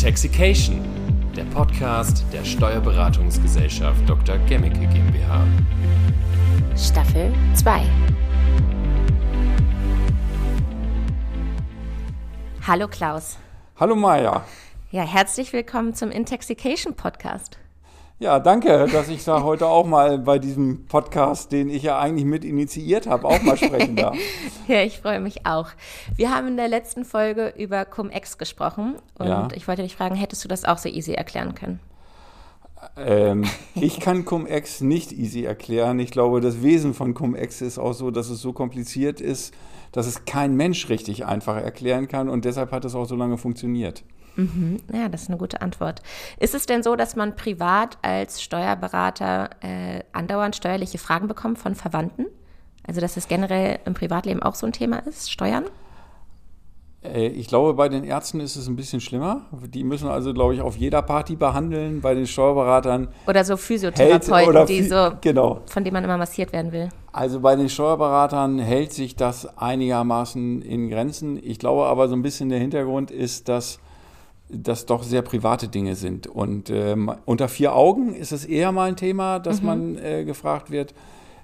Intoxication, der Podcast der Steuerberatungsgesellschaft Dr. Gemmicke GmbH. Staffel 2. Hallo Klaus. Hallo Maja. Ja, herzlich willkommen zum Intoxication Podcast. Ja, danke, dass ich da heute auch mal bei diesem Podcast, den ich ja eigentlich mit initiiert habe, auch mal sprechen darf. ja, ich freue mich auch. Wir haben in der letzten Folge über Cum-Ex gesprochen und ja. ich wollte dich fragen, hättest du das auch so easy erklären können? Ähm, ich kann Cum-Ex nicht easy erklären. Ich glaube, das Wesen von Cum-Ex ist auch so, dass es so kompliziert ist, dass es kein Mensch richtig einfach erklären kann und deshalb hat es auch so lange funktioniert. Mhm. Ja, das ist eine gute Antwort. Ist es denn so, dass man privat als Steuerberater äh, andauernd steuerliche Fragen bekommt von Verwandten? Also, dass es generell im Privatleben auch so ein Thema ist, Steuern? Äh, ich glaube, bei den Ärzten ist es ein bisschen schlimmer. Die müssen also, glaube ich, auf jeder Party behandeln. Bei den Steuerberatern. Oder so Physiotherapeuten, oder die so, genau. von denen man immer massiert werden will. Also bei den Steuerberatern hält sich das einigermaßen in Grenzen. Ich glaube aber, so ein bisschen der Hintergrund ist, dass das doch sehr private Dinge sind. Und ähm, unter vier Augen ist es eher mal ein Thema, dass mhm. man äh, gefragt wird.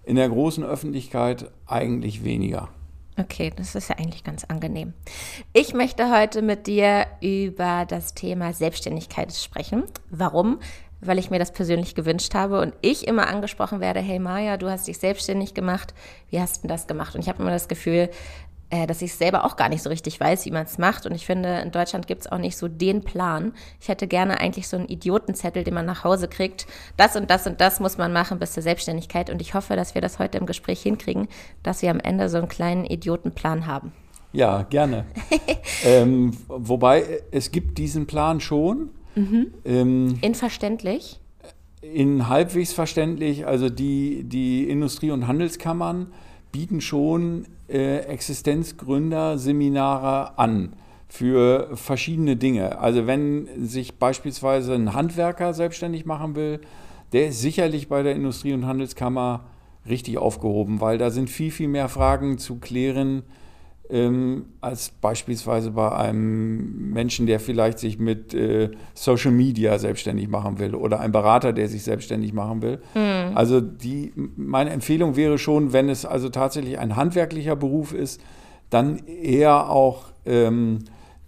In der großen Öffentlichkeit eigentlich weniger. Okay, das ist ja eigentlich ganz angenehm. Ich möchte heute mit dir über das Thema Selbstständigkeit sprechen. Warum? Weil ich mir das persönlich gewünscht habe und ich immer angesprochen werde, hey Maja, du hast dich selbstständig gemacht, wie hast du das gemacht? Und ich habe immer das Gefühl, dass ich selber auch gar nicht so richtig weiß, wie man es macht. Und ich finde, in Deutschland gibt es auch nicht so den Plan. Ich hätte gerne eigentlich so einen Idiotenzettel, den man nach Hause kriegt. Das und das und das muss man machen bis zur Selbstständigkeit. Und ich hoffe, dass wir das heute im Gespräch hinkriegen, dass wir am Ende so einen kleinen Idiotenplan haben. Ja, gerne. ähm, wobei, es gibt diesen Plan schon. Mhm. Ähm, in verständlich? In halbwegs verständlich. Also die, die Industrie- und Handelskammern bieten schon äh, Existenzgründer-Seminare an für verschiedene Dinge. Also wenn sich beispielsweise ein Handwerker selbstständig machen will, der ist sicherlich bei der Industrie- und Handelskammer richtig aufgehoben, weil da sind viel, viel mehr Fragen zu klären, ähm, als beispielsweise bei einem Menschen, der vielleicht sich mit äh, Social Media selbstständig machen will oder ein Berater, der sich selbstständig machen will. Mhm. Also die, meine Empfehlung wäre schon, wenn es also tatsächlich ein handwerklicher Beruf ist, dann eher auch ähm,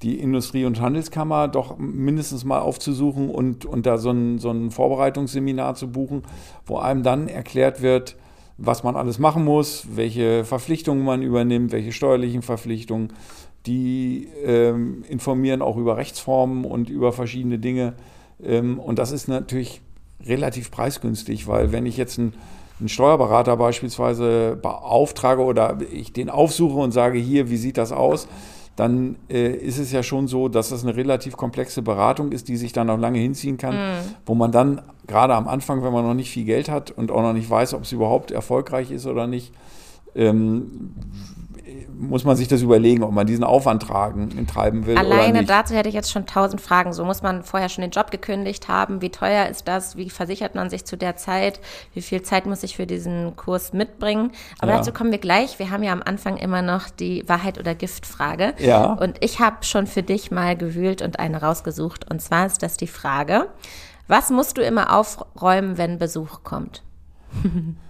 die Industrie- und Handelskammer doch mindestens mal aufzusuchen und, und da so ein, so ein Vorbereitungsseminar zu buchen, wo einem dann erklärt wird, was man alles machen muss, welche Verpflichtungen man übernimmt, welche steuerlichen Verpflichtungen. Die ähm, informieren auch über Rechtsformen und über verschiedene Dinge. Ähm, und das ist natürlich relativ preisgünstig, weil wenn ich jetzt einen, einen Steuerberater beispielsweise beauftrage oder ich den aufsuche und sage, hier, wie sieht das aus? Dann äh, ist es ja schon so, dass das eine relativ komplexe Beratung ist, die sich dann auch lange hinziehen kann, mhm. wo man dann gerade am Anfang, wenn man noch nicht viel Geld hat und auch noch nicht weiß, ob es überhaupt erfolgreich ist oder nicht, ähm, muss man sich das überlegen, ob man diesen Aufwand tragen, treiben will. Alleine dazu hätte ich jetzt schon tausend Fragen. So muss man vorher schon den Job gekündigt haben. Wie teuer ist das? Wie versichert man sich zu der Zeit? Wie viel Zeit muss ich für diesen Kurs mitbringen? Aber ja. dazu kommen wir gleich. Wir haben ja am Anfang immer noch die Wahrheit oder Giftfrage. Ja. Und ich habe schon für dich mal gewühlt und eine rausgesucht. Und zwar ist das die Frage: Was musst du immer aufräumen, wenn Besuch kommt?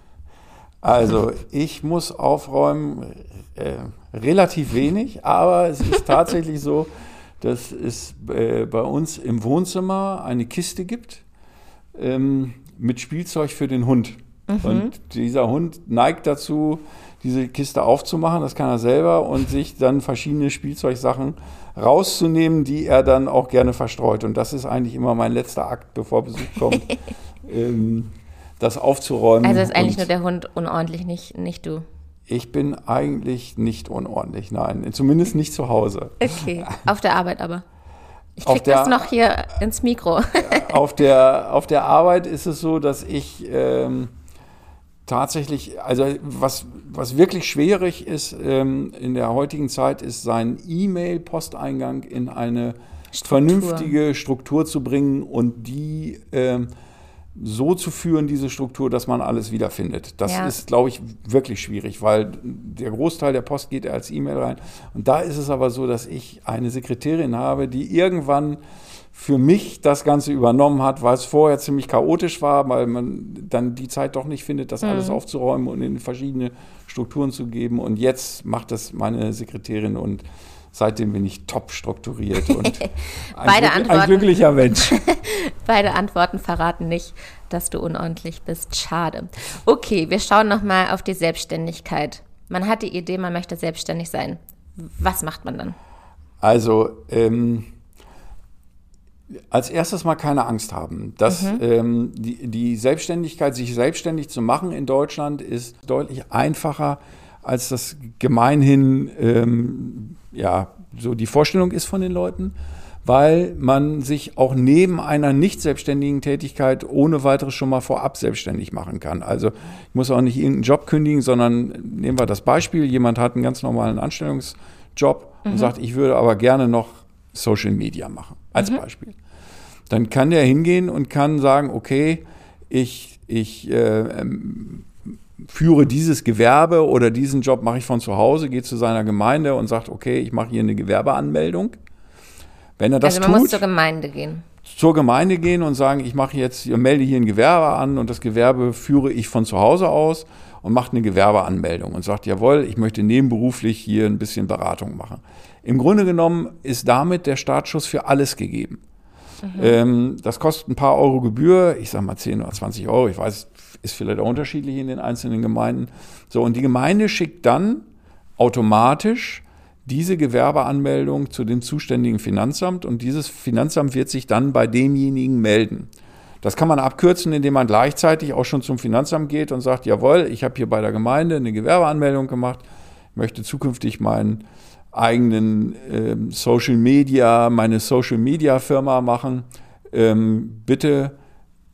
Also ich muss aufräumen äh, relativ wenig, aber es ist tatsächlich so, dass es äh, bei uns im Wohnzimmer eine Kiste gibt ähm, mit Spielzeug für den Hund. Mhm. Und dieser Hund neigt dazu, diese Kiste aufzumachen, das kann er selber, und sich dann verschiedene Spielzeugsachen rauszunehmen, die er dann auch gerne verstreut. Und das ist eigentlich immer mein letzter Akt, bevor Besuch kommt. ähm, das aufzuräumen. Also ist eigentlich nur der Hund unordentlich, nicht, nicht du. Ich bin eigentlich nicht unordentlich, nein. Zumindest nicht zu Hause. Okay, auf der Arbeit aber. Ich krieg der, das noch hier ins Mikro. auf, der, auf der Arbeit ist es so, dass ich ähm, tatsächlich, also was, was wirklich schwierig ist ähm, in der heutigen Zeit, ist seinen E-Mail-Posteingang in eine Struktur. vernünftige Struktur zu bringen und die ähm, so zu führen, diese Struktur, dass man alles wiederfindet. Das ja. ist, glaube ich, wirklich schwierig, weil der Großteil der Post geht als E-Mail rein. Und da ist es aber so, dass ich eine Sekretärin habe, die irgendwann für mich das Ganze übernommen hat, weil es vorher ziemlich chaotisch war, weil man dann die Zeit doch nicht findet, das alles aufzuräumen und in verschiedene Strukturen zu geben. Und jetzt macht das meine Sekretärin und seitdem bin ich top strukturiert und ein, Beide glück- ein glücklicher Mensch. Beide Antworten verraten nicht, dass du unordentlich bist. Schade. Okay, wir schauen nochmal auf die Selbstständigkeit. Man hat die Idee, man möchte selbstständig sein. Was macht man dann? Also, ähm, als erstes mal keine Angst haben. Dass, ähm, die, die Selbstständigkeit, sich selbstständig zu machen in Deutschland, ist deutlich einfacher, als das gemeinhin ähm, ja, so die Vorstellung ist von den Leuten, weil man sich auch neben einer nicht selbstständigen Tätigkeit ohne weiteres schon mal vorab selbstständig machen kann. Also ich muss auch nicht irgendeinen Job kündigen, sondern nehmen wir das Beispiel, jemand hat einen ganz normalen Anstellungsjob und sagt, ich würde aber gerne noch Social Media machen, als Beispiel. Dann kann der hingehen und kann sagen, okay, ich, ich äh, ähm, führe dieses Gewerbe oder diesen Job mache ich von zu Hause, geht zu seiner Gemeinde und sagt, okay, ich mache hier eine Gewerbeanmeldung. Wenn er das also man muss tut, zur Gemeinde gehen. zur Gemeinde gehen und sagen, ich mache jetzt, ich melde hier ein Gewerbe an und das Gewerbe führe ich von zu Hause aus und macht eine Gewerbeanmeldung und sagt, jawohl, ich möchte nebenberuflich hier ein bisschen Beratung machen. Im Grunde genommen ist damit der Startschuss für alles gegeben. Ähm, das kostet ein paar Euro Gebühr, ich sag mal 10 oder 20 Euro, ich weiß, ist vielleicht auch unterschiedlich in den einzelnen Gemeinden. So, und die Gemeinde schickt dann automatisch diese Gewerbeanmeldung zu dem zuständigen Finanzamt und dieses Finanzamt wird sich dann bei demjenigen melden. Das kann man abkürzen, indem man gleichzeitig auch schon zum Finanzamt geht und sagt, jawohl, ich habe hier bei der Gemeinde eine Gewerbeanmeldung gemacht, möchte zukünftig meinen eigenen ähm, Social Media, meine Social Media Firma machen. Ähm, bitte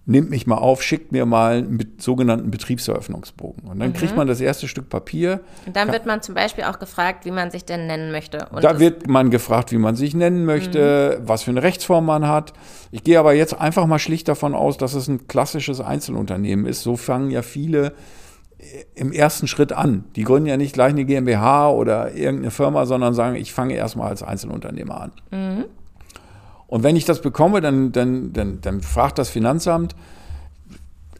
nimmt mich mal auf, schickt mir mal einen sogenannten Betriebseröffnungsbogen. Und dann kriegt man das erste Stück Papier. Und dann wird man zum Beispiel auch gefragt, wie man sich denn nennen möchte. Und Da wird man gefragt, wie man sich nennen möchte, was für eine Rechtsform man hat. Ich gehe aber jetzt einfach mal schlicht davon aus, dass es ein klassisches Einzelunternehmen ist. So fangen ja viele im ersten Schritt an. Die gründen ja nicht gleich eine GmbH oder irgendeine Firma, sondern sagen, ich fange erstmal als Einzelunternehmer an. Und wenn ich das bekomme, dann, dann, dann, dann fragt das Finanzamt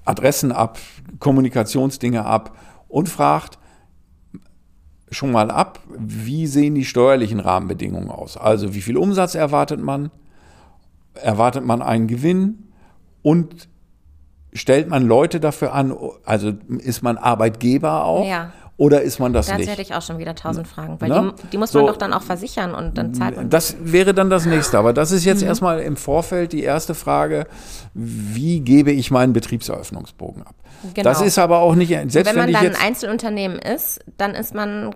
Adressen ab, Kommunikationsdinge ab und fragt schon mal ab, wie sehen die steuerlichen Rahmenbedingungen aus? Also wie viel Umsatz erwartet man? Erwartet man einen Gewinn? Und stellt man Leute dafür an? Also ist man Arbeitgeber auch? Ja. Oder ist man das Dazu nicht? hätte ich auch schon wieder tausend Fragen, weil Ne? die, die muss man So. doch dann auch versichern und dann zahlt man. Das wäre dann das nächste. Aber das ist jetzt erstmal im Vorfeld die erste Frage, wie gebe ich meinen Betriebseröffnungsbogen ab? Genau. Das ist aber auch nicht, selbst Wenn wenn, man ich dann ein Einzelunternehmen ist, dann ist man,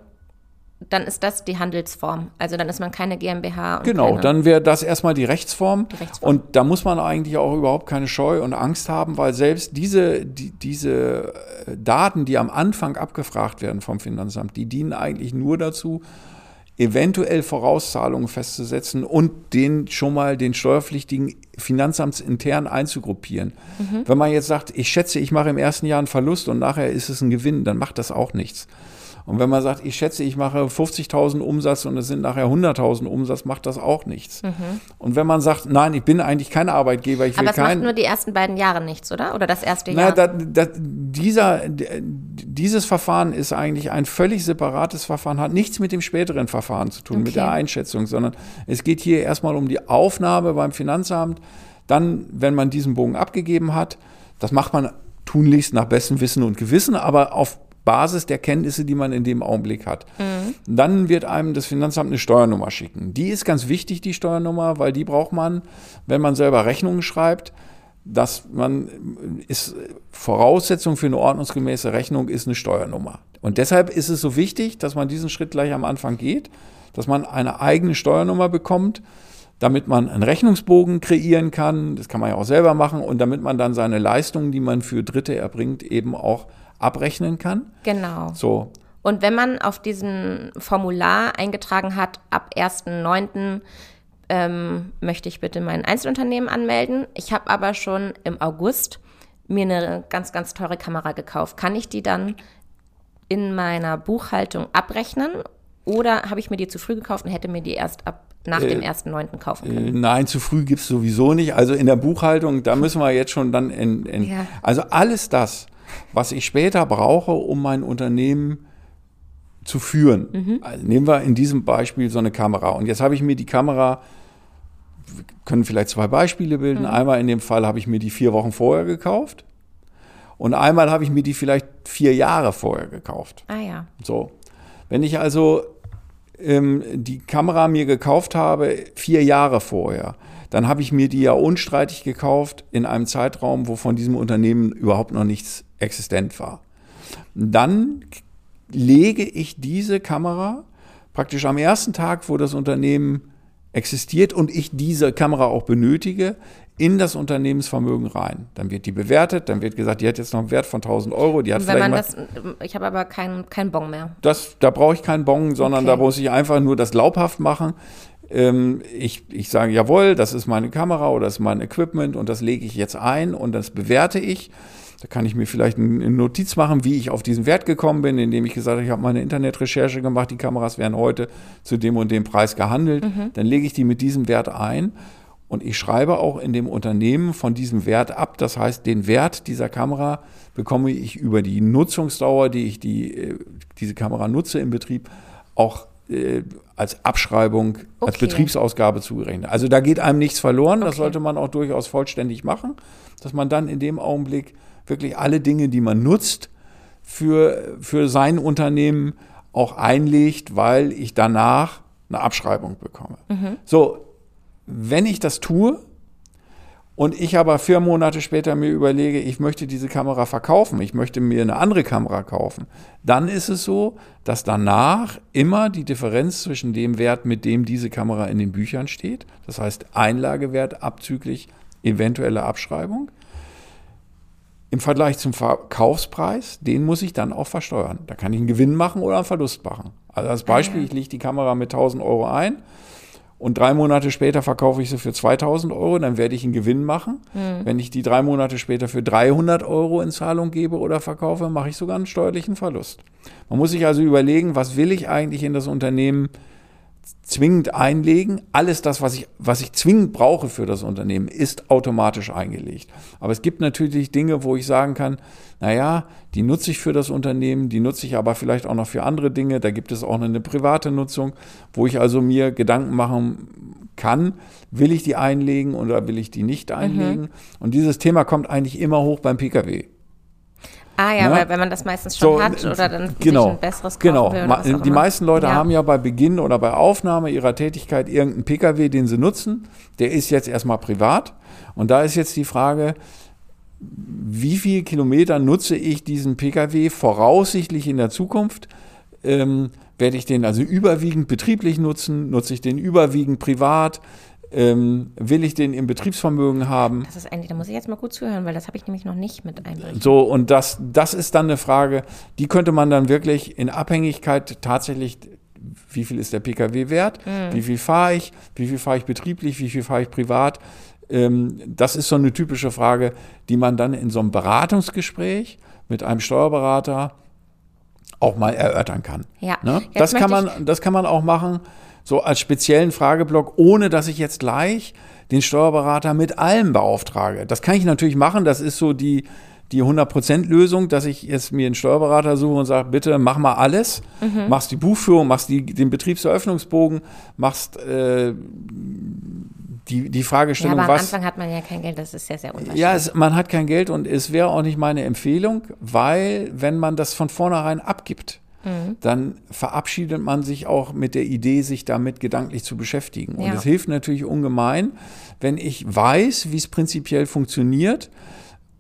dann ist das die Handelsform. Also dann ist man keine GmbH. Und Genau, keine, dann wäre das erstmal die Rechtsform. Die Rechtsform. Und da muss man eigentlich auch überhaupt keine Scheu und Angst haben, weil selbst diese, die, diese äh, Daten, die am Anfang abgefragt werden vom Finanzamt, die dienen eigentlich nur dazu, eventuell Vorauszahlungen festzusetzen und den schon mal den Steuerpflichtigen finanzamtsintern einzugruppieren. Mhm. Wenn man jetzt sagt, ich schätze, ich mache im ersten Jahr einen Verlust und nachher ist es ein Gewinn, dann macht das auch nichts. Und wenn man sagt, ich schätze, ich mache 50.000 Umsatz und es sind nachher 100.000 Umsatz, macht das auch nichts. Und wenn man sagt, nein, ich bin eigentlich kein Arbeitgeber, ich will Mhm. Aber es macht kein, nur die ersten beiden Jahre nichts, oder? Oder das erste na, Jahr? da, da, dieser, dieses Verfahren ist eigentlich ein völlig separates Verfahren, hat nichts mit dem späteren Verfahren zu tun, mit Okay. der Einschätzung, sondern es geht hier erstmal um die Aufnahme beim Finanzamt. Dann, wenn man diesen Bogen abgegeben hat, das macht man tunlichst nach bestem Wissen und Gewissen, aber auf Basis der Kenntnisse, die man in dem Augenblick hat. Dann wird einem das Finanzamt eine Steuernummer schicken. Die ist ganz wichtig, die Steuernummer, weil die braucht man, wenn man selber Rechnungen schreibt dass man ist Voraussetzung für eine ordnungsgemäße Rechnung ist eine Steuernummer. Und deshalb ist es so wichtig, dass man diesen Schritt gleich am Anfang geht, dass man eine eigene Steuernummer bekommt, damit man einen Rechnungsbogen kreieren kann, das kann man ja auch selber machen, und damit man dann seine Leistungen, die man für Dritte erbringt, eben auch abrechnen kann. genau. So, Und wenn man auf diesem Formular eingetragen hat, ab 1.9. Ähm, möchte ich bitte mein Einzelunternehmen anmelden. Ich habe aber schon im August mir eine ganz, ganz teure Kamera gekauft. Kann ich die dann in meiner Buchhaltung abrechnen oder habe ich mir die zu früh gekauft und hätte mir die erst ab nach dem 1.9. kaufen Äh, können. nein, zu früh gibt's sowieso nicht. Also in der Buchhaltung, da müssen wir jetzt schon dann in, in Ja. also alles das, was ich später brauche, um mein Unternehmen zu führen. Mhm. Also nehmen wir in diesem Beispiel so eine Kamera. Und jetzt habe ich mir die Kamera, wir können vielleicht zwei Beispiele bilden. Mhm. Einmal in dem Fall habe ich mir die vier Wochen vorher gekauft. Und einmal habe ich mir die vielleicht vier Jahre vorher gekauft. Ah ja. So. Wenn ich also ähm, die Kamera mir gekauft habe, vier Jahre vorher, dann habe ich mir die ja unstreitig gekauft in einem Zeitraum, wo von diesem Unternehmen überhaupt noch nichts existent war. Dann lege ich diese Kamera praktisch am ersten Tag, wo das Unternehmen existiert und ich diese Kamera auch benötige, in das Unternehmensvermögen rein. Dann wird die bewertet, dann wird gesagt, die hat jetzt noch einen Wert von 1000 Euro, die hat Und wenn man das, ich habe aber keinen kein Bon mehr. das, da brauche ich keinen Bon, sondern Okay. da muss ich einfach nur das glaubhaft machen. Ähm, ich, ich sage, jawohl, das ist meine Kamera oder das ist mein Equipment und das lege ich jetzt ein und das bewerte ich. Da kann ich mir vielleicht ein- eine Notiz machen, wie ich auf diesen Wert gekommen bin, indem ich gesagt habe, ich habe meine Internetrecherche gemacht, die Kameras werden heute zu dem und dem Preis gehandelt. Dann lege ich die mit diesem Wert ein und ich schreibe auch in dem Unternehmen von diesem Wert ab. Das heißt, den Wert dieser Kamera bekomme ich über die Nutzungsdauer, die ich die, äh, diese Kamera nutze im Betrieb, auch äh, als Abschreibung, als Okay. Betriebsausgabe zugerechnet. Also da geht einem nichts verloren. Das Okay. sollte man auch durchaus vollständig machen, dass man dann in dem Augenblick wirklich alle Dinge, die man nutzt, für, für sein Unternehmen auch einlegt, weil ich danach eine Abschreibung bekomme. So, wenn ich das tue und ich aber vier Monate später mir überlege, ich möchte diese Kamera verkaufen, ich möchte mir eine andere Kamera kaufen, dann ist es so, dass danach immer die Differenz zwischen dem Wert, mit dem diese Kamera in den Büchern steht, das heißt Einlagewert abzüglich eventuelle Abschreibung, im Vergleich zum Verkaufspreis, den muss ich dann auch versteuern. Da kann ich einen Gewinn machen oder einen Verlust machen. Also als Beispiel, ich lege die Kamera mit 1000 Euro ein und drei Monate später verkaufe ich sie für 2000 Euro, dann werde ich einen Gewinn machen. Wenn ich die drei Monate später für 300 Euro in Zahlung gebe oder verkaufe, mache ich sogar einen steuerlichen Verlust. Man muss sich also überlegen, was will ich eigentlich in das Unternehmen zwingend einlegen. Alles das, was ich, was ich zwingend brauche für das Unternehmen, ist automatisch eingelegt. Aber es gibt natürlich Dinge, wo ich sagen kann, naja, die nutze ich für das Unternehmen, die nutze ich aber vielleicht auch noch für andere Dinge. Da gibt es auch eine private Nutzung, wo ich also mir Gedanken machen kann, will ich die einlegen oder will ich die nicht einlegen. Und dieses Thema kommt eigentlich immer hoch beim Pkw. Ah ja, Ne? weil wenn man das meistens schon So, hat oder dann genau, ein besseres genau. will oder Die meisten Leute Ja. haben ja bei Beginn oder bei Aufnahme ihrer Tätigkeit irgendeinen Pkw, den sie nutzen. Der ist jetzt erstmal privat. Und da ist jetzt die Frage, wie viele Kilometer nutze ich diesen Pkw voraussichtlich in der Zukunft? Ähm, werde ich den also überwiegend betrieblich nutzen? Nutze ich den überwiegend privat? Ähm, will ich den im Betriebsvermögen haben? Das ist eigentlich, da muss ich jetzt mal gut zuhören, weil das habe ich nämlich noch nicht mit einberechnet. So, und das, das ist dann eine Frage, die könnte man dann wirklich in Abhängigkeit tatsächlich, wie viel ist der Pkw wert, wie viel fahre ich, wie viel fahre ich betrieblich, wie viel fahre ich privat. Ähm, das ist so eine typische Frage, die man dann in so einem Beratungsgespräch mit einem Steuerberater auch mal erörtern kann. Ja, Ne? Das, kann man, das kann man auch machen, so als speziellen Frageblock, ohne dass ich jetzt gleich den Steuerberater mit allem beauftrage. Das kann ich natürlich machen, das ist so die, die 100%-Lösung, dass ich jetzt mir einen Steuerberater suche und sage, bitte mach mal alles, Mhm. machst die Buchführung, machst die, den Betriebseröffnungsbogen, machst äh, die, die Ja, Fragestellung, aber am was... Anfang hat man ja kein Geld, das ist sehr, sehr unwahrscheinlich. Ja, es, man hat kein Geld und es wäre auch nicht meine Empfehlung, weil wenn man das von vornherein abgibt, Mhm. dann verabschiedet man sich auch mit der Idee, sich damit gedanklich zu beschäftigen. Und Ja. es hilft natürlich ungemein, wenn ich weiß, wie es prinzipiell funktioniert,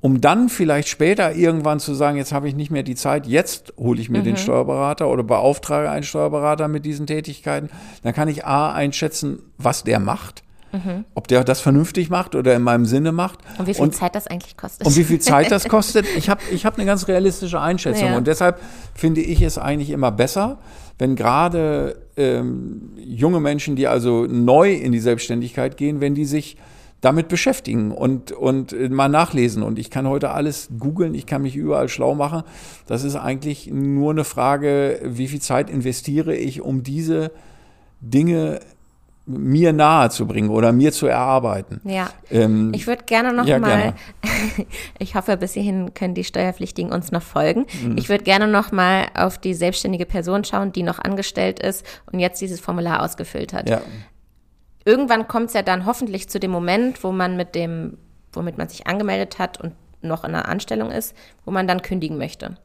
um dann vielleicht später irgendwann zu sagen, jetzt habe ich nicht mehr die Zeit, jetzt hole ich mir Mhm. den Steuerberater oder beauftrage einen Steuerberater mit diesen Tätigkeiten. Dann kann ich A einschätzen, was der macht, ob der das vernünftig macht oder in meinem Sinne macht. Mhm. Und wie viel Zeit das eigentlich kostet. Und wie viel Zeit das kostet? Ich habe ich hab eine ganz realistische Einschätzung. Ja. Und deshalb finde ich es eigentlich immer besser, wenn gerade ähm, junge Menschen, die also neu in die Selbstständigkeit gehen, wenn die sich damit beschäftigen und, und äh, mal nachlesen. Und ich kann heute alles googeln, ich kann mich überall schlau machen. Das ist eigentlich nur eine Frage, wie viel Zeit investiere ich, um diese Dinge mir nahe zu bringen oder mir zu erarbeiten. Ja. Ähm, ich würde gerne noch ja, mal, gerne. ich hoffe, bis hierhin können die Steuerpflichtigen uns noch folgen. Mhm. Ich würde gerne noch mal auf die selbstständige Person schauen, die noch angestellt ist und jetzt dieses Formular ausgefüllt hat. ja, Irgendwann kommt es ja dann hoffentlich zu dem Moment, wo man mit dem, womit man sich angemeldet hat und noch in einer Anstellung ist, wo man dann kündigen möchte.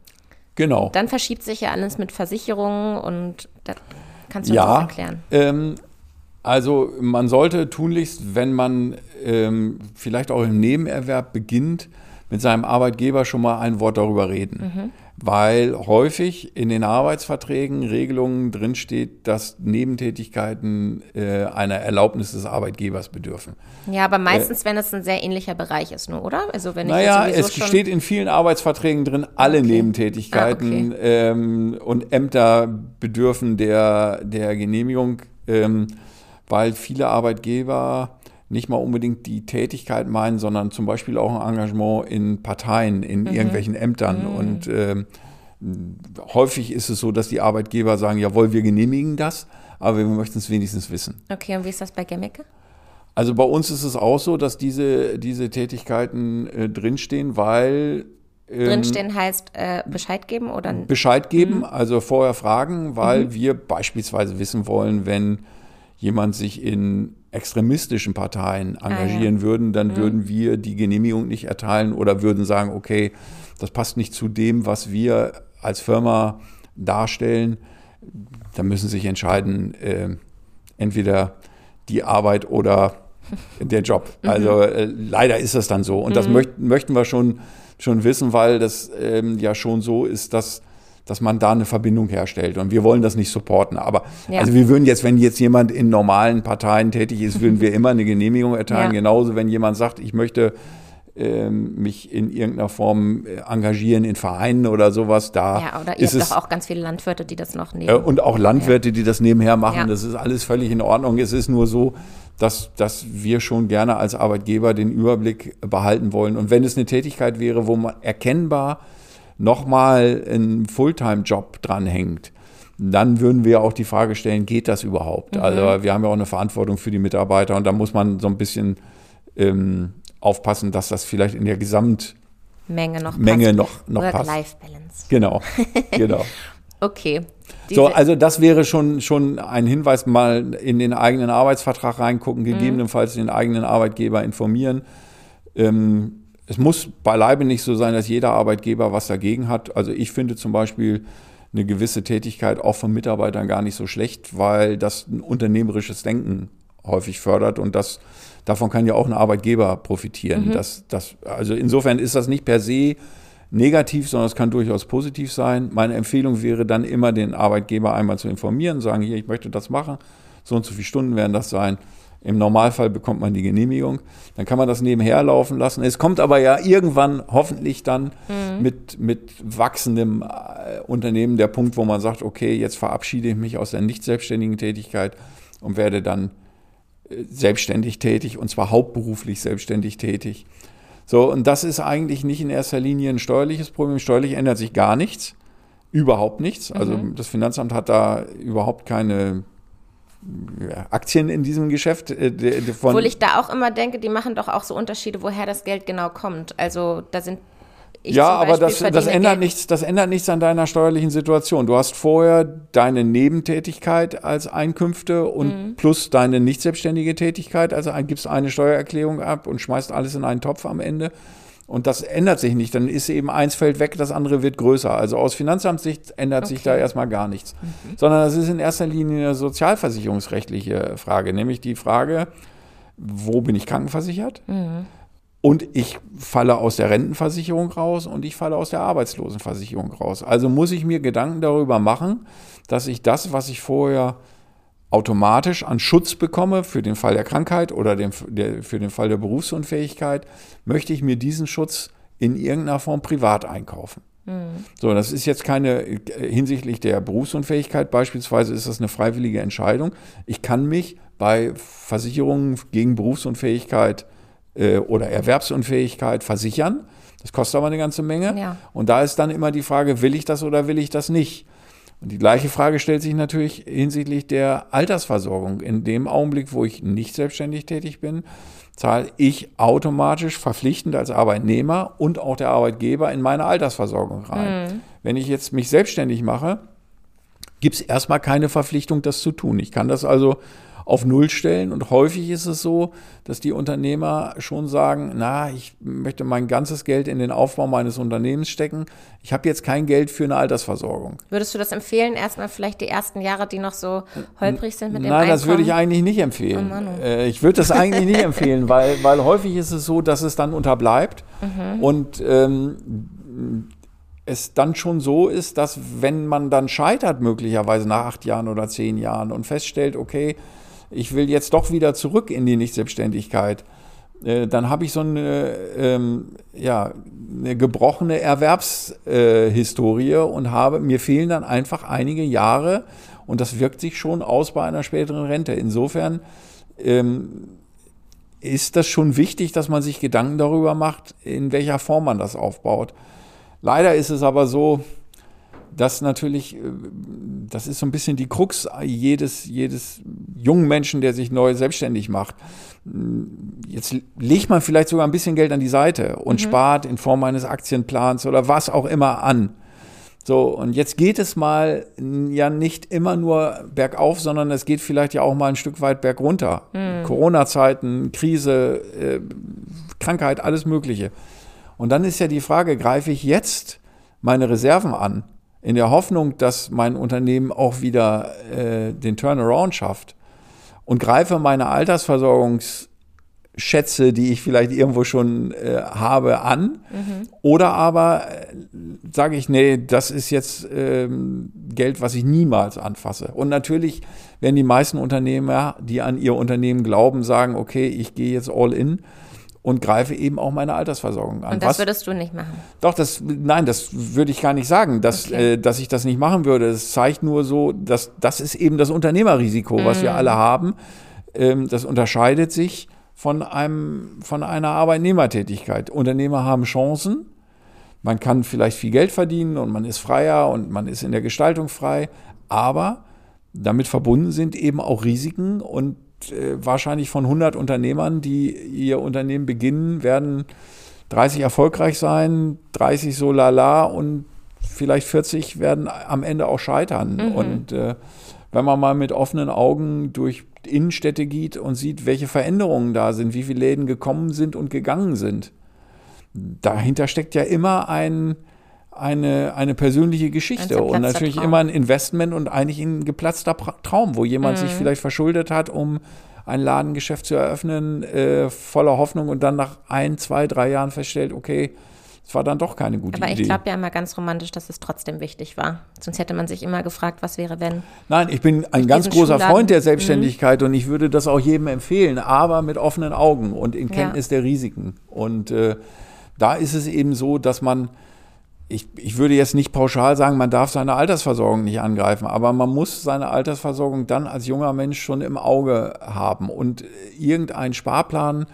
genau. Dann verschiebt sich ja alles mit Versicherungen und das kannst du uns Ja, erklären. ähm, also man sollte tunlichst, wenn man ähm, vielleicht auch im Nebenerwerb beginnt, mit seinem Arbeitgeber schon mal ein Wort darüber reden. Weil häufig in den Arbeitsverträgen Regelungen drinsteht, dass Nebentätigkeiten äh, einer Erlaubnis des Arbeitgebers bedürfen. Ja, aber meistens, wenn es ein sehr ähnlicher Bereich ist, nur, oder? Also wenn ich Naja, sowieso es steht in vielen Arbeitsverträgen drin, alle Okay. Nebentätigkeiten ähm, und Ämter bedürfen der, der Genehmigung, ähm, weil viele Arbeitgeber nicht mal unbedingt die Tätigkeit meinen, sondern zum Beispiel auch ein Engagement in Parteien, in irgendwelchen Ämtern. Und ähm, häufig ist es so, dass die Arbeitgeber sagen, jawohl, wir genehmigen das, aber wir möchten es wenigstens wissen. Okay, und wie ist das bei Gemmecke? Also bei uns ist es auch so, dass diese, diese Tätigkeiten äh, drinstehen, weil ähm, Drinstehen heißt äh, Bescheid geben oder Bescheid geben, also vorher fragen, weil wir beispielsweise wissen wollen, wenn jemand sich in extremistischen Parteien engagieren würden, dann würden wir die Genehmigung nicht erteilen oder würden sagen, okay, das passt nicht zu dem, was wir als Firma darstellen. Da müssen Sie sich entscheiden, äh, entweder die Arbeit oder der Job. Also äh, leider ist das dann so. Und das möcht, möchten wir schon, schon wissen, weil das ähm, ja schon so ist, dass, dass man da eine Verbindung herstellt. Und wir wollen das nicht supporten. Aber Ja. also wir würden jetzt, wenn jetzt jemand in normalen Parteien tätig ist, würden wir immer eine Genehmigung erteilen. Ja. Genauso, wenn jemand sagt, ich möchte ähm, mich in irgendeiner Form äh, engagieren in Vereinen oder sowas, da ja, oder ihr ist habt es doch auch ganz viele Landwirte, die das noch nehmen. äh, und auch Landwirte, die das nebenher machen, Ja. das ist alles völlig in Ordnung. Es ist nur so, dass, dass wir schon gerne als Arbeitgeber den Überblick behalten wollen. Und wenn es eine Tätigkeit wäre, wo man erkennbar nochmal ein Fulltime-Job dranhängt, dann würden wir auch die Frage stellen, geht das überhaupt? Mhm. Also wir haben ja auch eine Verantwortung für die Mitarbeiter und da muss man so ein bisschen ähm, aufpassen, dass das vielleicht in der Gesamtmenge Menge noch noch, noch passt. Work-Life-Balance. Genau, genau. Okay. So, also das wäre schon, schon ein Hinweis, mal in den eigenen Arbeitsvertrag Mhm. reingucken, gegebenenfalls den eigenen Arbeitgeber informieren. Ähm, es muss beileibe nicht so sein, dass jeder Arbeitgeber was dagegen hat. Also ich finde zum Beispiel eine gewisse Tätigkeit auch von Mitarbeitern gar nicht so schlecht, weil das ein unternehmerisches Denken häufig fördert und das, davon kann ja auch ein Arbeitgeber profitieren. Mhm. Das, das, also insofern ist das nicht per se negativ, sondern es kann durchaus positiv sein. Meine Empfehlung wäre dann immer, den Arbeitgeber einmal zu informieren, sagen, hier, ich möchte das machen, so und so viele Stunden werden das sein. Im Normalfall bekommt man die Genehmigung. Dann kann man das nebenher laufen lassen. Es kommt aber ja irgendwann hoffentlich dann mit, mit wachsendem äh, Unternehmen der Punkt, wo man sagt, okay, jetzt verabschiede ich mich aus der nicht selbstständigen Tätigkeit und werde dann äh, selbstständig tätig und zwar hauptberuflich selbstständig tätig. So, und das ist eigentlich nicht in erster Linie ein steuerliches Problem. Steuerlich ändert sich gar nichts. Überhaupt nichts. Also das Finanzamt hat da überhaupt keine Aktien in diesem Geschäft. äh, von, Obwohl ich da auch immer denke, die machen doch auch so Unterschiede, woher das Geld genau kommt. Also da sind ich ja, aber das, das, ändert Geld- nichts, das ändert nichts an deiner steuerlichen Situation. Du hast vorher deine Nebentätigkeit als Einkünfte und Mhm. plus deine nicht selbstständige Tätigkeit. Also gibst eine Steuererklärung ab und schmeißt alles in einen Topf am Ende. Und das ändert sich nicht. Dann ist eben eins fällt weg, das andere wird größer. Also aus Finanzamtssicht ändert sich da Okay. erstmal gar nichts. Sondern das ist in erster Linie eine sozialversicherungsrechtliche Frage, nämlich die Frage, wo bin ich krankenversichert? Und ich falle aus der Rentenversicherung raus und ich falle aus der Arbeitslosenversicherung raus. Also muss ich mir Gedanken darüber machen, dass ich das, was ich vorher automatisch an Schutz bekomme für den Fall der Krankheit oder den, der, für den Fall der Berufsunfähigkeit, möchte ich mir diesen Schutz in irgendeiner Form privat einkaufen. So, das ist jetzt keine äh, hinsichtlich der Berufsunfähigkeit beispielsweise ist das eine freiwillige Entscheidung. Ich kann mich bei Versicherungen gegen Berufsunfähigkeit äh, oder Erwerbsunfähigkeit versichern. Das kostet aber eine ganze Menge. Ja. Und da ist dann immer die Frage, will ich das oder will ich das nicht? Und die gleiche Frage stellt sich natürlich hinsichtlich der Altersversorgung. In dem Augenblick, wo ich nicht selbstständig tätig bin, zahle ich automatisch verpflichtend als Arbeitnehmer und auch der Arbeitgeber in meine Altersversorgung rein. Mhm. Wenn ich jetzt mich selbstständig mache, gibt es erstmal keine Verpflichtung, das zu tun. Ich kann das also auf Null stellen. Und häufig ist es so, dass die Unternehmer schon sagen, na, ich möchte mein ganzes Geld in den Aufbau meines Unternehmens stecken. Ich habe jetzt kein Geld für eine Altersversorgung. Würdest du das empfehlen, erstmal vielleicht die ersten Jahre, die noch so holprig sind mit dem Nein, das würde ich eigentlich nicht empfehlen. Oh oh. Äh, ich würde das eigentlich nicht empfehlen, weil, weil häufig ist es so, dass es dann unterbleibt. Mhm. Und ähm, es dann schon so ist, dass wenn man dann scheitert, möglicherweise nach acht Jahren oder zehn Jahren und feststellt, okay, ich will jetzt doch wieder zurück in die Nichtselbstständigkeit, äh, dann habe ich so eine, ähm, ja, eine gebrochene Erwerbshistorie äh, und habe, mir fehlen dann einfach einige Jahre und das wirkt sich schon aus bei einer späteren Rente. Insofern ähm, ist das schon wichtig, dass man sich Gedanken darüber macht, in welcher Form man das aufbaut. Leider ist es aber so, das natürlich, äh, das ist so ein bisschen die Krux jedes, jedes jungen Menschen, der sich neu selbstständig macht. Jetzt legt man vielleicht sogar ein bisschen Geld an die Seite und mhm. spart in Form eines Aktienplans oder was auch immer an. So, und jetzt geht es mal ja nicht immer nur bergauf, sondern es geht vielleicht ja auch mal ein Stück weit bergunter. Mhm. Corona-Zeiten, Krise, äh, Krankheit, alles Mögliche. Und dann ist ja die Frage, greife ich jetzt meine Reserven an? In der Hoffnung, dass mein Unternehmen auch wieder äh, den Turnaround schafft und greife meine Altersversorgungsschätze, die ich vielleicht irgendwo schon äh, habe, an. Mhm. Oder aber äh, sage ich, nee, das ist jetzt ähm, Geld, was ich niemals anfasse. Und natürlich werden die meisten Unternehmer, die an ihr Unternehmen glauben, sagen, okay, ich gehe jetzt all in und greife eben auch meine Altersversorgung an. Und das Was, würdest du nicht machen? Doch, das, nein, das würde ich gar nicht sagen, dass, okay. äh, dass ich das nicht machen würde. Es zeigt nur so, dass das ist eben das Unternehmerrisiko, mm. was wir mm. alle haben. Ähm, das unterscheidet sich von einem, von einer Arbeitnehmertätigkeit. Unternehmer haben Chancen. Man kann vielleicht viel Geld verdienen und man ist freier und man ist in der Gestaltung frei. Aber damit verbunden sind eben auch Risiken und wahrscheinlich von 100 Unternehmern, die ihr Unternehmen beginnen, werden 30 erfolgreich sein, 30 so lala und vielleicht 40 werden am Ende auch scheitern. Mhm. Und äh, wenn man mal mit offenen Augen durch Innenstädte geht und sieht, welche Veränderungen da sind, wie viele Läden gekommen sind und gegangen sind, dahinter steckt ja immer ein, eine, eine persönliche Geschichte und natürlich Traum. immer ein Investment und eigentlich ein geplatzter Traum, wo jemand mhm. sich vielleicht verschuldet hat, um ein Ladengeschäft zu eröffnen, äh, voller Hoffnung und dann nach ein, zwei, drei Jahren feststellt, okay, es war dann doch keine gute Idee. Aber ich glaube ja immer ganz romantisch, dass es trotzdem wichtig war. Sonst hätte man sich immer gefragt, was wäre, wenn. Nein, ich bin ein ganz großer Schulladen. Freund der Selbstständigkeit mhm. und ich würde das auch jedem empfehlen, aber mit offenen Augen und in Kenntnis ja. der Risiken. Und äh, da ist es eben so, dass man ich, ich würde jetzt nicht pauschal sagen, man darf seine Altersversorgung nicht angreifen, aber man muss seine Altersversorgung dann als junger Mensch schon im Auge haben und irgendeinen Sparplan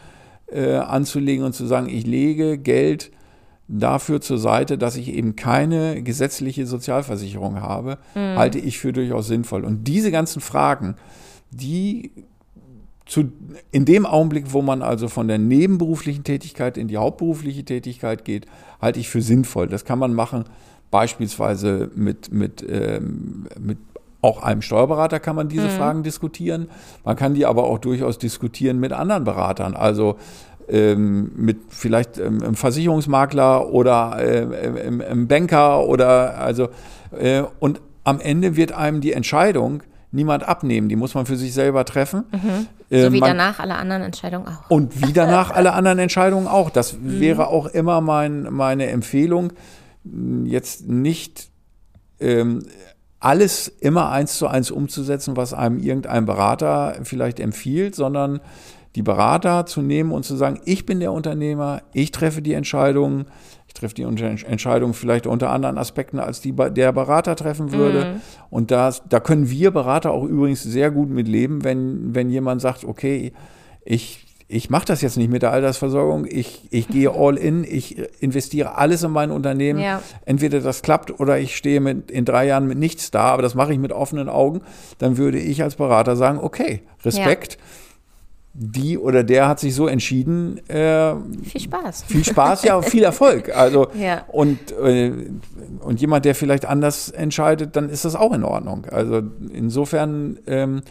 äh, anzulegen und zu sagen, ich lege Geld dafür zur Seite, dass ich eben keine gesetzliche Sozialversicherung habe, mhm. halte ich für durchaus sinnvoll. Und diese ganzen Fragen, die zu, in dem Augenblick, wo man also von der nebenberuflichen Tätigkeit in die hauptberufliche Tätigkeit geht, halte ich für sinnvoll. Das kann man machen, beispielsweise mit, mit, ähm, mit auch einem Steuerberater kann man diese mhm. Fragen diskutieren. Man kann die aber auch durchaus diskutieren mit anderen Beratern. Also ähm, mit vielleicht ähm, einem Versicherungsmakler oder äh, im, Banker oder also äh, und am Ende wird einem die Entscheidung niemand abnehmen. Die muss man für sich selber treffen. Mhm. Äh, so wie man, danach alle anderen Entscheidungen auch. Und wie danach alle anderen Entscheidungen auch. Das mhm. wäre auch immer mein, meine Empfehlung, jetzt nicht ähm, alles immer eins zu eins umzusetzen, was einem irgendein Berater vielleicht empfiehlt, sondern die Berater zu nehmen und zu sagen, ich bin der Unternehmer, ich treffe die Entscheidungen, trifft die Entscheidung vielleicht unter anderen Aspekten, als die der Berater treffen würde. Mhm. Und das, da können wir Berater auch übrigens sehr gut mit leben, wenn, wenn jemand sagt, okay, ich, ich mache das jetzt nicht mit der Altersversorgung, ich, ich gehe all in, ich investiere alles in mein Unternehmen. Ja. Entweder das klappt oder ich stehe mit, in drei Jahren mit nichts da, aber das mache ich mit offenen Augen. Dann würde ich als Berater sagen, okay, Respekt. Die oder der hat sich so entschieden. Äh, Viel Spaß. viel Spaß, ja, viel Erfolg. Also Ja. und, äh, und jemand, der vielleicht anders entscheidet, dann ist das auch in Ordnung. Also insofern ähm,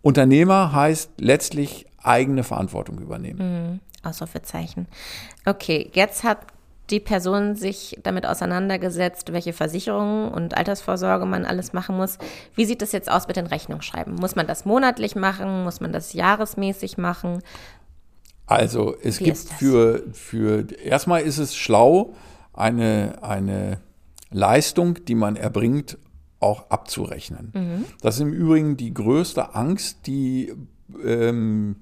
Unternehmer heißt letztlich eigene Verantwortung übernehmen. Ausrufezeichen. Okay, jetzt hat die Person sich damit auseinandergesetzt, welche Versicherungen und Altersvorsorge man alles machen muss. Wie sieht das jetzt aus mit den Rechnungsschreiben? Muss man das monatlich machen? Muss man das jahresmäßig machen? Also es Wie gibt für, für erstmal ist es schlau, eine, eine Leistung, die man erbringt, auch abzurechnen. Mhm. Das ist im Übrigen die größte Angst, die ähm,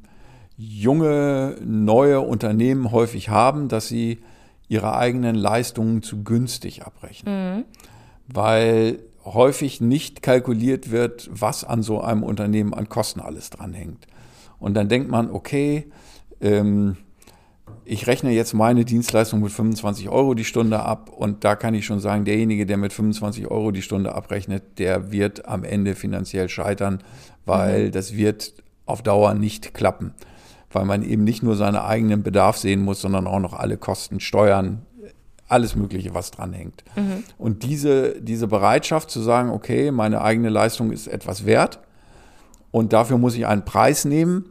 junge, neue Unternehmen häufig haben, dass sie ihre eigenen Leistungen zu günstig abrechnen. Weil häufig nicht kalkuliert wird, was an so einem Unternehmen an Kosten alles dranhängt. Und dann denkt man, okay, ähm, ich rechne jetzt meine Dienstleistung mit 25 Euro die Stunde ab und da kann ich schon sagen, derjenige, der mit 25 Euro die Stunde abrechnet, der wird am Ende finanziell scheitern, weil das wird auf Dauer nicht klappen, weil man eben nicht nur seinen eigenen Bedarf sehen muss, sondern auch noch alle Kosten, Steuern, alles Mögliche, was dranhängt. Und diese, diese Bereitschaft zu sagen, okay, meine eigene Leistung ist etwas wert und dafür muss ich einen Preis nehmen,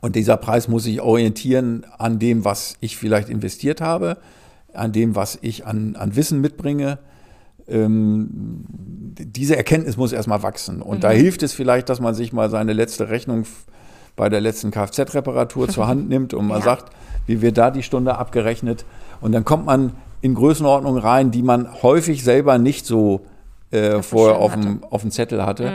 und dieser Preis muss sich orientieren an dem, was ich vielleicht investiert habe, an dem, was ich an, an Wissen mitbringe. Ähm, diese Erkenntnis muss erstmal wachsen. Und da hilft es vielleicht, dass man sich mal seine letzte Rechnung bei der letzten Kfz-Reparatur zur Hand nimmt und man Ja. sagt, wie wird da die Stunde abgerechnet? Und dann kommt man in Größenordnungen rein, die man häufig selber nicht so äh, vorher auf dem, auf dem Zettel hatte.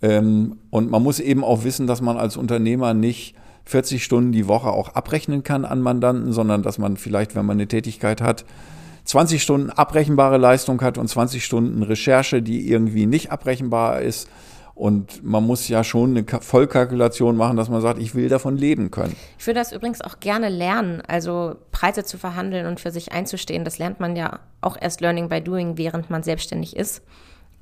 Ähm, und man muss eben auch wissen, dass man als Unternehmer nicht 40 Stunden die Woche auch abrechnen kann an Mandanten, sondern dass man vielleicht, wenn man eine Tätigkeit hat, 20 Stunden abrechenbare Leistung hat und 20 Stunden Recherche, die irgendwie nicht abrechenbar ist. Und man muss ja schon eine Ka- Vollkalkulation machen, dass man sagt, ich will davon leben können. Ich würde das übrigens auch gerne lernen, also Preise zu verhandeln und für sich einzustehen. Das lernt man ja auch erst Learning by Doing, während man selbstständig ist.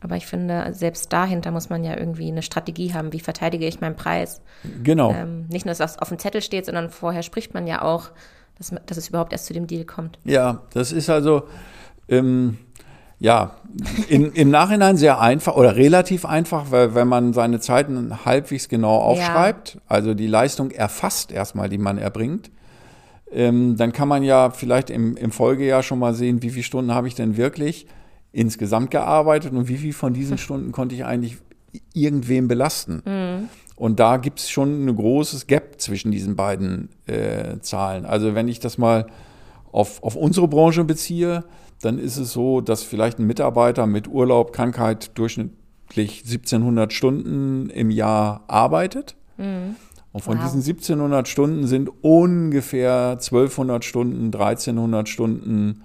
Aber ich finde, selbst dahinter muss man ja irgendwie eine Strategie haben. Wie verteidige ich meinen Preis? Genau. Ähm, nicht nur, dass das auf dem Zettel steht, sondern vorher spricht man ja auch, dass, dass es überhaupt erst zu dem Deal kommt. Ja, das ist also, ähm, ja, in, im Nachhinein sehr einfach oder relativ einfach, weil wenn man seine Zeiten halbwegs genau aufschreibt, also die Leistung erfasst erstmal, die man erbringt, ähm, dann kann man ja vielleicht im, im Folgejahr schon mal sehen, wie viele Stunden habe ich denn wirklich insgesamt gearbeitet und wie viel von diesen Stunden konnte ich eigentlich irgendwem belasten. Und da gibt es schon ein großes Gap zwischen diesen beiden äh, Zahlen. Also wenn ich das mal auf, auf unsere Branche beziehe, dann ist es so, dass vielleicht ein Mitarbeiter mit Urlaub, Krankheit durchschnittlich 1700 Stunden im Jahr arbeitet. Und von Wow. diesen 1700 Stunden sind ungefähr 1200 Stunden, 1300 Stunden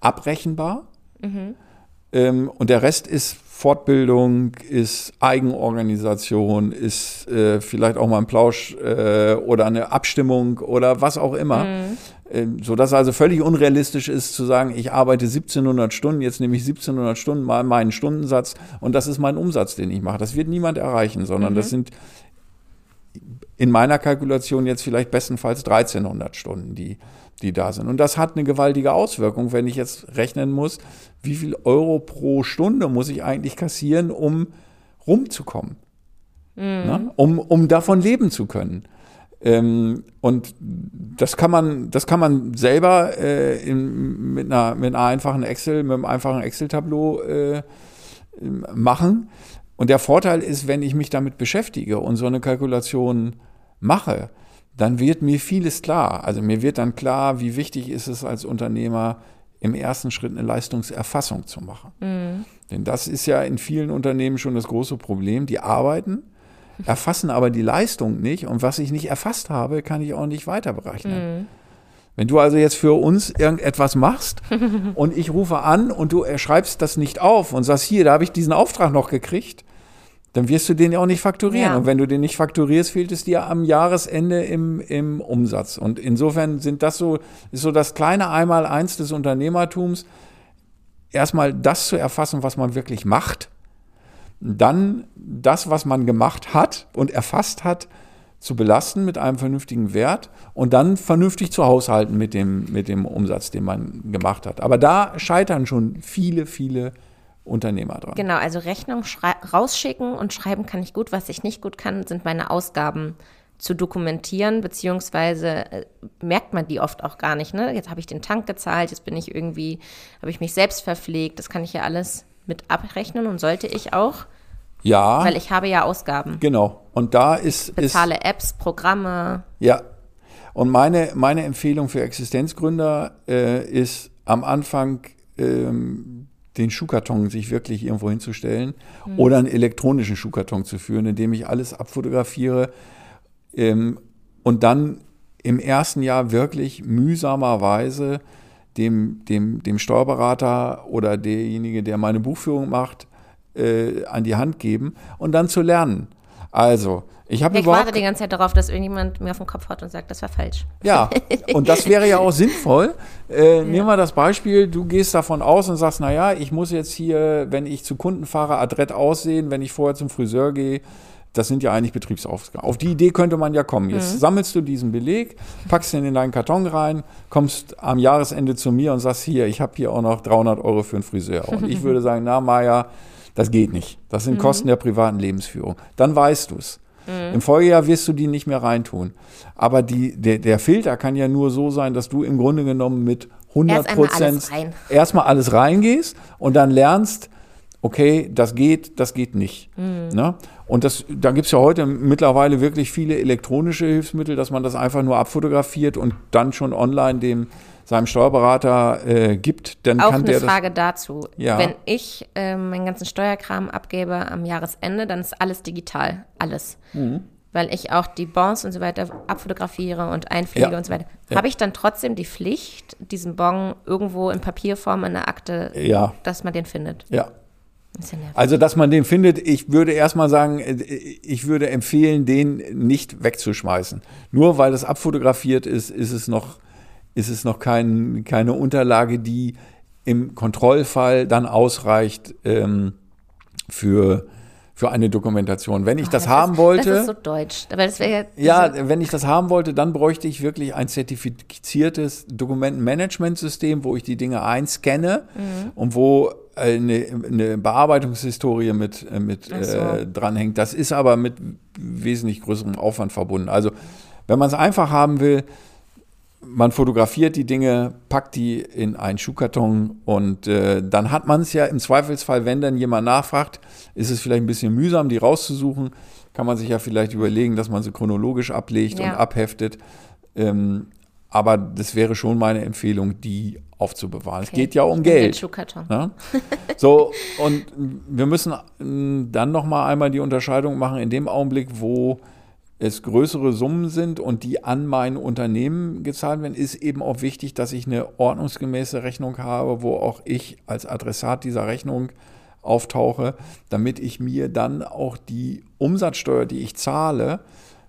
abrechenbar. Ähm, und der Rest ist Fortbildung, ist Eigenorganisation, ist äh, vielleicht auch mal ein Plausch äh, oder eine Abstimmung oder was auch immer. Ähm, so dass also völlig unrealistisch ist zu sagen, ich arbeite 1700 Stunden, jetzt nehme ich 1700 Stunden mal meinen Stundensatz und das ist mein Umsatz, den ich mache. Das wird niemand erreichen, sondern das sind in meiner Kalkulation jetzt vielleicht bestenfalls 1300 Stunden, die, die da sind. Und das hat eine gewaltige Auswirkung, wenn ich jetzt rechnen muss, wie viel Euro pro Stunde muss ich eigentlich kassieren, um rumzukommen, ne? um, um davon leben zu können. Ähm, und das kann man, das kann man selber äh, in, mit, einer, mit einer einfachen Excel, mit einem einfachen Excel-Tableau äh, machen. Und der Vorteil ist, wenn ich mich damit beschäftige und so eine Kalkulation mache, dann wird mir vieles klar. Also mir wird dann klar, wie wichtig ist es als Unternehmer, im ersten Schritt eine Leistungserfassung zu machen. Denn das ist ja in vielen Unternehmen schon das große Problem. Die arbeiten, erfassen aber die Leistung nicht. Und was ich nicht erfasst habe, kann ich auch nicht weiter berechnen. Wenn du also jetzt für uns irgendetwas machst und ich rufe an und du schreibst das nicht auf und sagst, hier, da habe ich diesen Auftrag noch gekriegt, dann wirst du den ja auch nicht fakturieren. Ja. Und wenn du den nicht fakturierst, fehlt es dir am Jahresende im, im Umsatz. Und insofern sind das so, ist so das kleine Einmaleins des Unternehmertums, erstmal das zu erfassen, was man wirklich macht, dann das, was man gemacht hat und erfasst hat, zu belasten mit einem vernünftigen Wert und dann vernünftig zu haushalten mit dem, mit dem Umsatz, den man gemacht hat. Aber da scheitern schon viele, viele Unternehmer dran. Genau, also Rechnung rausschicken und schreiben kann ich gut. Was ich nicht gut kann, sind meine Ausgaben zu dokumentieren, beziehungsweise äh, merkt man die oft auch gar nicht. Ne? Jetzt habe ich den Tank gezahlt, jetzt bin ich irgendwie, habe ich mich selbst verpflegt. Das kann ich ja alles mit abrechnen und sollte ich auch, Ja, weil ich habe ja Ausgaben. genau. Und da ist, ist Bezahle Apps, Programme. Ja. Und meine, meine Empfehlung für Existenzgründer äh, ist am Anfang ähm, den Schuhkarton sich wirklich irgendwo hinzustellen oder einen elektronischen Schuhkarton zu führen, indem ich alles abfotografiere ähm, und dann im ersten Jahr wirklich mühsamerweise dem, dem, dem Steuerberater oder derjenige, der meine Buchführung macht, äh, an die Hand geben und dann zu lernen. Also, ich habe Ich warte die ganze Zeit darauf, dass irgendjemand mir auf den Kopf haut und sagt, das war falsch. ja, und das wäre ja auch sinnvoll. Äh, Nehmen wir das Beispiel, du gehst davon aus und sagst, naja, ich muss jetzt hier, wenn ich zu Kunden fahre, adrett aussehen, wenn ich vorher zum Friseur gehe. Das sind ja eigentlich Betriebsaufgaben. Auf die Idee könnte man ja kommen. Jetzt sammelst du diesen Beleg, packst ihn in deinen Karton rein, kommst am Jahresende zu mir und sagst, hier, ich habe hier auch noch 300 Euro für einen Friseur. Und ich würde sagen, na Maja, das geht nicht. Das sind Kosten der privaten Lebensführung. Dann weißt du es. Im Folgejahr wirst du die nicht mehr reintun. Aber die, der, der Filter kann ja nur so sein, dass du im Grunde genommen mit 100 Erst einmal alles Prozent rein. erstmal alles reingehst und dann lernst, okay, das geht, das geht nicht. Mhm. Ne? Und das, da gibt's ja heute mittlerweile wirklich viele elektronische Hilfsmittel, dass man das einfach nur abfotografiert und dann schon online dem seinem Steuerberater äh, gibt, dann Auch kann eine der Frage dazu. Ja. Wenn ich ähm, meinen ganzen Steuerkram abgebe am Jahresende, dann ist alles digital. Alles. Mhm. Weil ich auch die Bonds und so weiter abfotografiere und einpflege Ja. und so weiter. Ja. Habe ich dann trotzdem die Pflicht, diesen Bon irgendwo in Papierform in der Akte, ja, dass man den findet? ja. Das ist ja nervig. Also, dass man den findet, ich würde erstmal sagen, äh, ich würde empfehlen, den nicht wegzuschmeißen. Nur weil es abfotografiert ist, ist es noch, ist es noch kein, keine Unterlage, die im Kontrollfall dann ausreicht ähm, für, für eine Dokumentation. Wenn ich das, haben ist, wollte. Das ist so deutsch. Aber das wäre Ja, wenn ich das haben wollte, dann bräuchte ich wirklich ein zertifiziertes Dokumentenmanagementsystem, wo ich die Dinge einscanne Mhm. und wo eine, eine Bearbeitungshistorie mit, äh, mit so. äh, dranhängt. Das ist aber mit wesentlich größerem Aufwand verbunden. Also, wenn man es einfach haben will, man fotografiert die Dinge, packt die in einen Schuhkarton und äh, dann hat man es ja im Zweifelsfall, wenn dann jemand nachfragt, ist es vielleicht ein bisschen mühsam, die rauszusuchen. Kann man sich ja vielleicht überlegen, dass man sie chronologisch ablegt Ja. und abheftet. Ähm, aber das wäre schon meine Empfehlung, die aufzubewahren. Es Okay. geht ja um Geld. Schuhkarton. Ne? So, und wir müssen mm, dann nochmal einmal die Unterscheidung machen, in dem Augenblick, wo es größere Summen sind und die an mein Unternehmen gezahlt werden, ist eben auch wichtig, dass ich eine ordnungsgemäße Rechnung habe, wo auch ich als Adressat dieser Rechnung auftauche, damit ich mir dann auch die Umsatzsteuer, die ich zahle,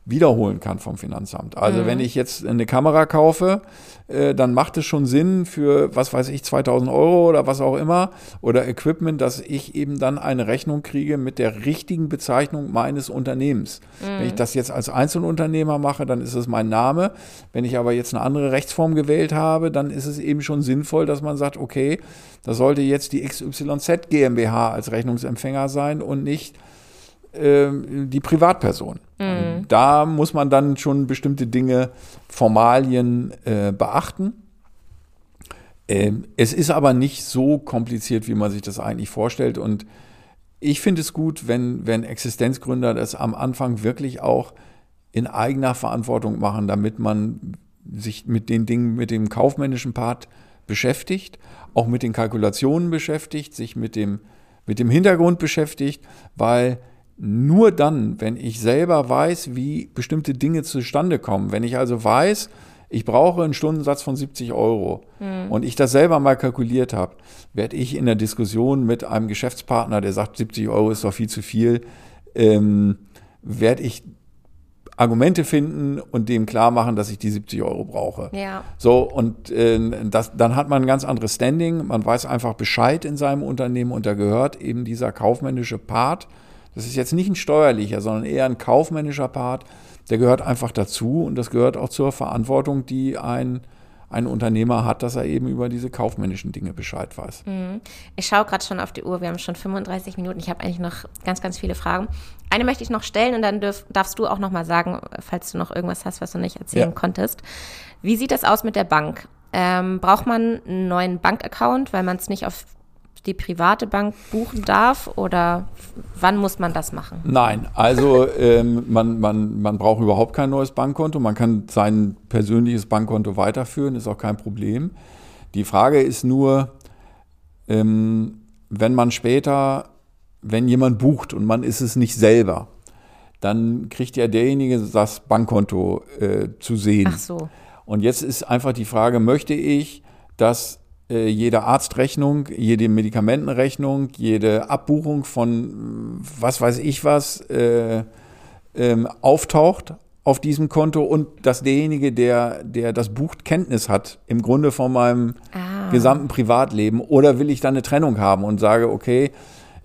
wiederholen kann vom Finanzamt. Also wenn ich jetzt eine Kamera kaufe, äh, dann macht es schon Sinn für, was weiß ich, 2000 Euro oder was auch immer oder Equipment, dass ich eben dann eine Rechnung kriege mit der richtigen Bezeichnung meines Unternehmens. Wenn ich das jetzt als Einzelunternehmer mache, dann ist es mein Name. Wenn ich aber jetzt eine andere Rechtsform gewählt habe, dann ist es eben schon sinnvoll, dass man sagt, okay, das sollte jetzt die XYZ GmbH als Rechnungsempfänger sein und nicht ähm, die Privatperson. Und Da muss man dann schon bestimmte Dinge, Formalien äh, beachten. Ähm, es ist aber nicht so kompliziert, wie man sich das eigentlich vorstellt. Und ich finde es gut, wenn, wenn Existenzgründer das am Anfang wirklich auch in eigener Verantwortung machen, damit man sich mit den Dingen, mit dem kaufmännischen Part beschäftigt, auch mit den Kalkulationen beschäftigt, sich mit dem, mit dem Hintergrund beschäftigt, weil nur dann, wenn ich selber weiß, wie bestimmte Dinge zustande kommen, wenn ich also weiß, ich brauche einen Stundensatz von 70 Euro und ich das selber mal kalkuliert habe, werde ich in der Diskussion mit einem Geschäftspartner, der sagt, 70 Euro ist doch viel zu viel, ähm, werde ich Argumente finden und dem klar machen, dass ich die 70 Euro brauche. Ja. So, und äh, das, dann hat man ein ganz anderes Standing. Man weiß einfach Bescheid in seinem Unternehmen und da gehört eben dieser kaufmännische Part. Das ist jetzt nicht ein steuerlicher, sondern eher ein kaufmännischer Part. Der gehört einfach dazu und das gehört auch zur Verantwortung, die ein ein Unternehmer hat, dass er eben über diese kaufmännischen Dinge Bescheid weiß. Mhm. Ich schaue gerade schon auf die Uhr, wir haben schon 35 Minuten. Ich habe eigentlich noch ganz, ganz viele Fragen. Eine möchte ich noch stellen und dann dürf, darfst du auch noch mal sagen, falls du noch irgendwas hast, was du nicht erzählen ja. konntest. Wie sieht das aus mit der Bank? Ähm, braucht man einen neuen Bankaccount, weil man es nicht auf die private Bank buchen darf oder wann muss man das machen? Nein, also ähm, man, man, man braucht überhaupt kein neues Bankkonto. Man kann sein persönliches Bankkonto weiterführen, ist auch kein Problem. Die Frage ist nur, ähm, wenn man später, wenn jemand bucht und man ist es nicht selber, dann kriegt ja derjenige das Bankkonto äh, zu sehen. Ach so. Und jetzt ist einfach die Frage, möchte ich, dass jede Arztrechnung, jede Medikamentenrechnung, jede Abbuchung von was weiß ich was äh, ähm, auftaucht auf diesem Konto und dass derjenige, der, der das bucht, Kenntnis hat im Grunde von meinem ah. gesamten Privatleben oder will ich dann eine Trennung haben und sage, okay,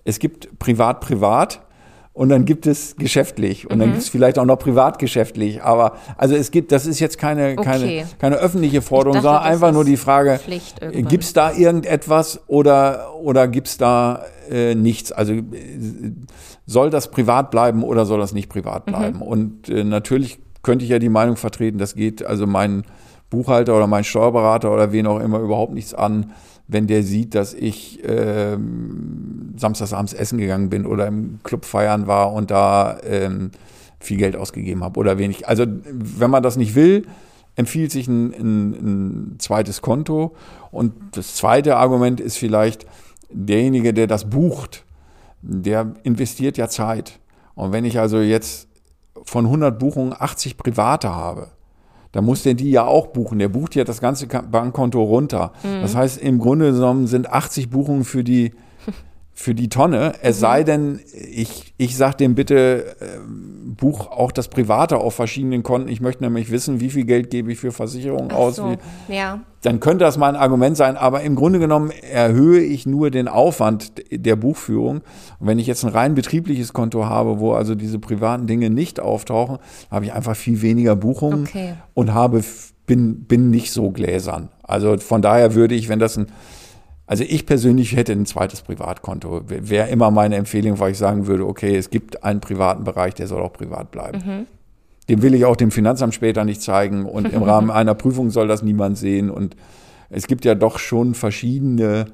es gibt privat privat und dann gibt es geschäftlich und mhm. dann gibt es vielleicht auch noch privatgeschäftlich. Aber also es gibt, das ist jetzt keine, keine, okay. keine öffentliche Forderung, dachte, sondern einfach nur die Frage, gibt es da irgendetwas oder, oder gibt es da äh, nichts? Also äh, soll das privat bleiben oder soll das nicht privat mhm. bleiben? Mhm. Und äh, natürlich könnte ich ja die Meinung vertreten, das geht also mein Buchhalter oder mein Steuerberater oder wen auch immer überhaupt nichts an wenn der sieht, dass ich ähm, samstagsabends essen gegangen bin oder im Club feiern war und da ähm, viel Geld ausgegeben habe oder wenig. Also wenn man das nicht will, empfiehlt sich ein, ein, ein zweites Konto. Und das zweite Argument ist vielleicht, derjenige, der das bucht, der investiert ja Zeit. Und wenn ich also jetzt von 100 Buchungen 80 private habe, da muss der die ja auch buchen. Der bucht ja das ganze Bankkonto runter. Mhm. Das heißt, im Grunde genommen sind 80 Buchungen für die, für die Tonne. Es mhm. sei denn, ich, ich sage dem bitte, äh, buch auch das Private auf verschiedenen Konten. Ich möchte nämlich wissen, wie viel Geld gebe ich für Versicherungen Ach aus. So. Ja. Dann könnte das mal ein Argument sein, aber im Grunde genommen erhöhe ich nur den Aufwand der Buchführung. Und wenn ich jetzt ein rein betriebliches Konto habe, wo also diese privaten Dinge nicht auftauchen, habe ich einfach viel weniger Buchungen okay. und habe, bin, bin nicht so gläsern. Also von daher würde ich, wenn das ein also ich persönlich hätte ein zweites Privatkonto. Wäre immer meine Empfehlung, weil ich sagen würde, okay, es gibt einen privaten Bereich, der soll auch privat bleiben. Mhm. Dem will ich auch dem Finanzamt später nicht zeigen und im Rahmen einer Prüfung soll das niemand sehen. Und es gibt ja doch schon verschiedene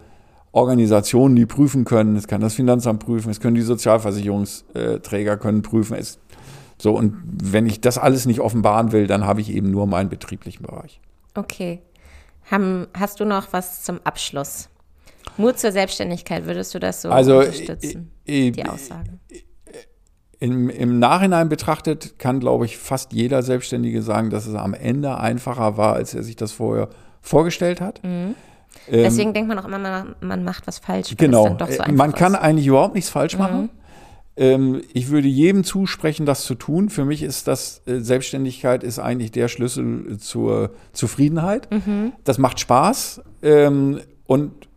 Organisationen, die prüfen können. Es kann das Finanzamt prüfen, es können die Sozialversicherungsträger können prüfen. Es, so, und wenn ich das alles nicht offenbaren will, dann habe ich eben nur meinen betrieblichen Bereich. Okay. Haben, hast du noch was zum Abschluss? Mut zur Selbstständigkeit, würdest du das so also, unterstützen, äh, die Aussage? Im, Im Nachhinein betrachtet kann, glaube ich, fast jeder Selbstständige sagen, dass es am Ende einfacher war, als er sich das vorher vorgestellt hat. Mhm. Ähm, Deswegen denkt man auch immer, man, man macht was falsch. Genau. So man kann ist. eigentlich überhaupt nichts falsch machen. Mhm. Ähm, ich würde jedem zusprechen, das zu tun. Für mich ist das, äh, Selbstständigkeit ist eigentlich der Schlüssel zur Zufriedenheit. Mhm. Das macht Spaß. Ähm, und ähm,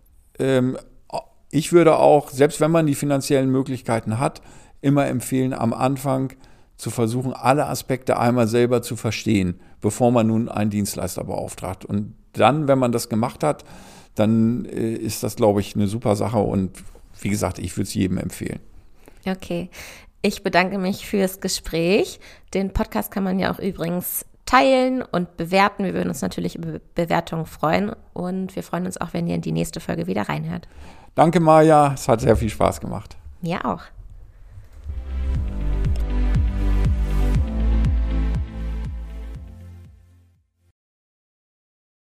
ich würde auch, selbst wenn man die finanziellen Möglichkeiten hat, immer empfehlen, am Anfang zu versuchen, alle Aspekte einmal selber zu verstehen, bevor man nun einen Dienstleister beauftragt. Und dann, wenn man das gemacht hat, dann äh, ist das, glaube ich, eine super Sache. Und wie gesagt, ich würde es jedem empfehlen. Okay. Ich bedanke mich fürs Gespräch. Den Podcast kann man ja auch übrigens teilen und bewerten. Wir würden uns natürlich über Bewertungen freuen und wir freuen uns auch, wenn ihr in die nächste Folge wieder reinhört. Danke, Maja. Es hat sehr viel Spaß gemacht. Mir auch.